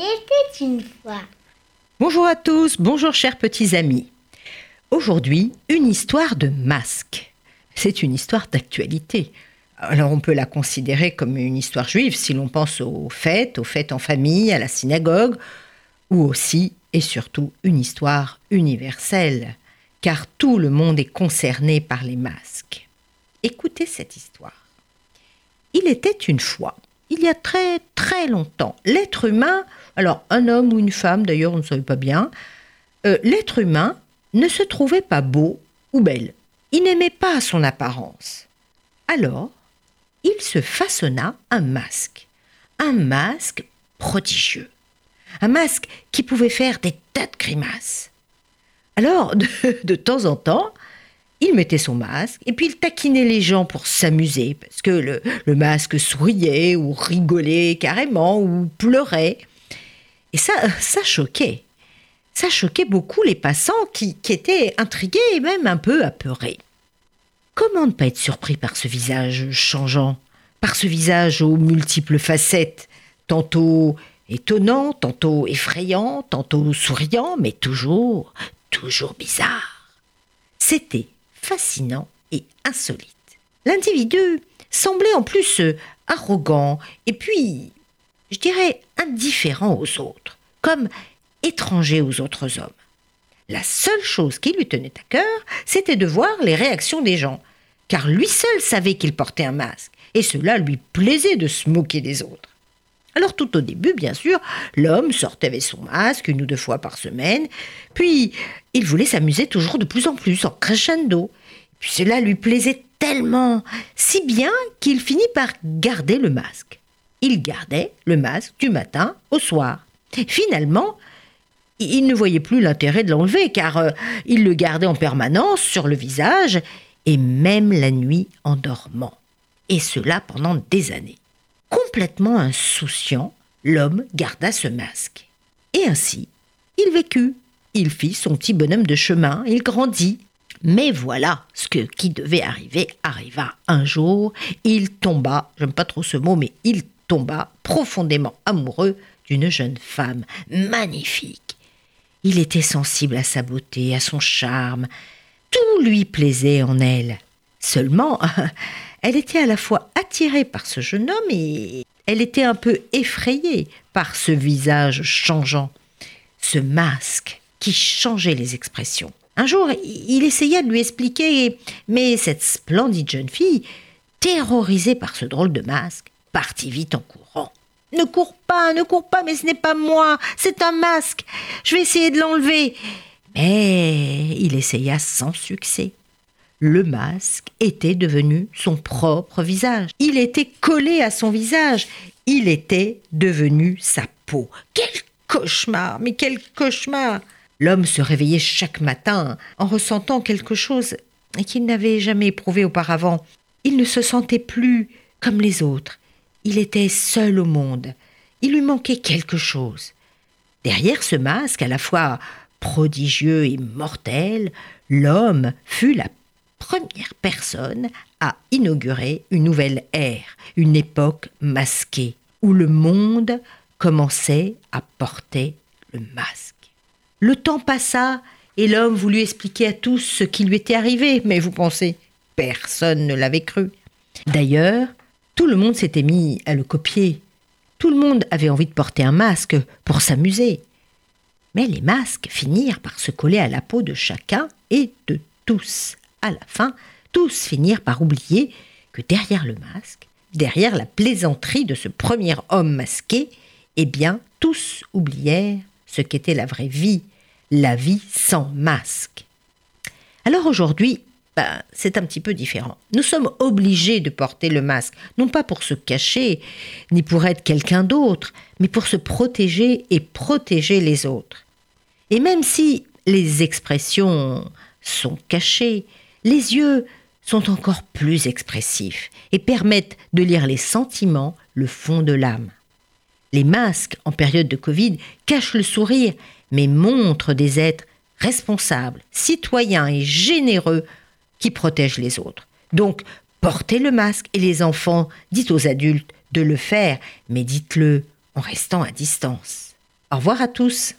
était une fois. Bonjour à tous, bonjour chers petits amis. Aujourd'hui, une histoire de masque. C'est une histoire d'actualité. Alors on peut la considérer comme une histoire juive si l'on pense aux fêtes, aux fêtes en famille, à la synagogue, ou aussi et surtout une histoire universelle, car tout le monde est concerné par les masques. Écoutez cette histoire. Il était une fois, il y a très très longtemps, l'être humain, alors un homme ou une femme d'ailleurs on ne savait pas bien, euh, l'être humain ne se trouvait pas beau ou belle. Il n'aimait pas son apparence. Alors, il se façonna un masque, un masque prodigieux, un masque qui pouvait faire des tas de grimaces. Alors, de, de temps en temps, il mettait son masque et puis il taquinait les gens pour s'amuser parce que le, masque souriait ou rigolait carrément ou pleurait. Et ça, ça choquait. Ça choquait beaucoup les passants qui, qui étaient intrigués et même un peu apeurés. Comment ne pas être surpris par ce visage changeant, par ce visage aux multiples facettes, tantôt étonnant, tantôt effrayant, tantôt souriant, mais toujours, toujours bizarre. C'était fascinant et insolite. L'individu semblait en plus arrogant et puis, je dirais, indifférent aux autres, comme étranger aux autres hommes. La seule chose qui lui tenait à cœur, c'était de voir les réactions des gens, car lui seul savait qu'il portait un masque, et cela lui plaisait de se moquer des autres. Alors tout au début, bien sûr, l'homme sortait avec son masque une ou deux fois par semaine, puis il voulait s'amuser toujours de plus en plus, en crescendo. Puis cela lui plaisait tellement, si bien qu'il finit par garder le masque. Il gardait le masque du matin au soir. Finalement, il ne voyait plus l'intérêt de l'enlever, car euh, il le gardait en permanence sur le visage, et même la nuit en dormant. Et cela pendant des années. Complètement insouciant, l'homme garda ce masque. Et ainsi, il vécut. Il fit son petit bonhomme de chemin, il grandit. Mais voilà, ce que, qui devait arriver arriva un jour. Il tomba, j'aime pas trop ce mot, mais il tomba profondément amoureux d'une jeune femme magnifique. Il était sensible à sa beauté, à son charme. Tout lui plaisait en elle. Seulement, elle était à la fois attirée par ce jeune homme et elle était un peu effrayée par ce visage changeant, ce masque qui changeait les expressions. Un jour, il essaya de lui expliquer, mais cette splendide jeune fille, terrorisée par ce drôle de masque, partit vite en courant. Ne cours pas, ne cours pas, mais ce n'est pas moi, c'est un masque. Je vais essayer de l'enlever. Mais il essaya sans succès le masque était devenu son propre visage. Il était collé à son visage. Il était devenu sa peau. Quel cauchemar, mais quel cauchemar L'homme se réveillait chaque matin en ressentant quelque chose qu'il n'avait jamais éprouvé auparavant. Il ne se sentait plus comme les autres. Il était seul au monde. Il lui manquait quelque chose. Derrière ce masque, à la fois prodigieux et mortel, l'homme fut la première personne à inaugurer une nouvelle ère, une époque masquée, où le monde commençait à porter le masque. Le temps passa et l'homme voulut expliquer à tous ce qui lui était arrivé, mais vous pensez, personne ne l'avait cru. D'ailleurs, tout le monde s'était mis à le copier. Tout le monde avait envie de porter un masque pour s'amuser. Mais les masques finirent par se coller à la peau de chacun et de tous à la fin, tous finirent par oublier que derrière le masque, derrière la plaisanterie de ce premier homme masqué, eh bien, tous oublièrent ce qu'était la vraie vie, la vie sans masque. Alors aujourd'hui, ben, c'est un petit peu différent. Nous sommes obligés de porter le masque, non pas pour se cacher, ni pour être quelqu'un d'autre, mais pour se protéger et protéger les autres. Et même si les expressions sont cachées, les yeux sont encore plus expressifs et permettent de lire les sentiments, le fond de l'âme. Les masques en période de Covid cachent le sourire, mais montrent des êtres responsables, citoyens et généreux qui protègent les autres. Donc, portez le masque et les enfants, dites aux adultes de le faire, mais dites-le en restant à distance. Au revoir à tous.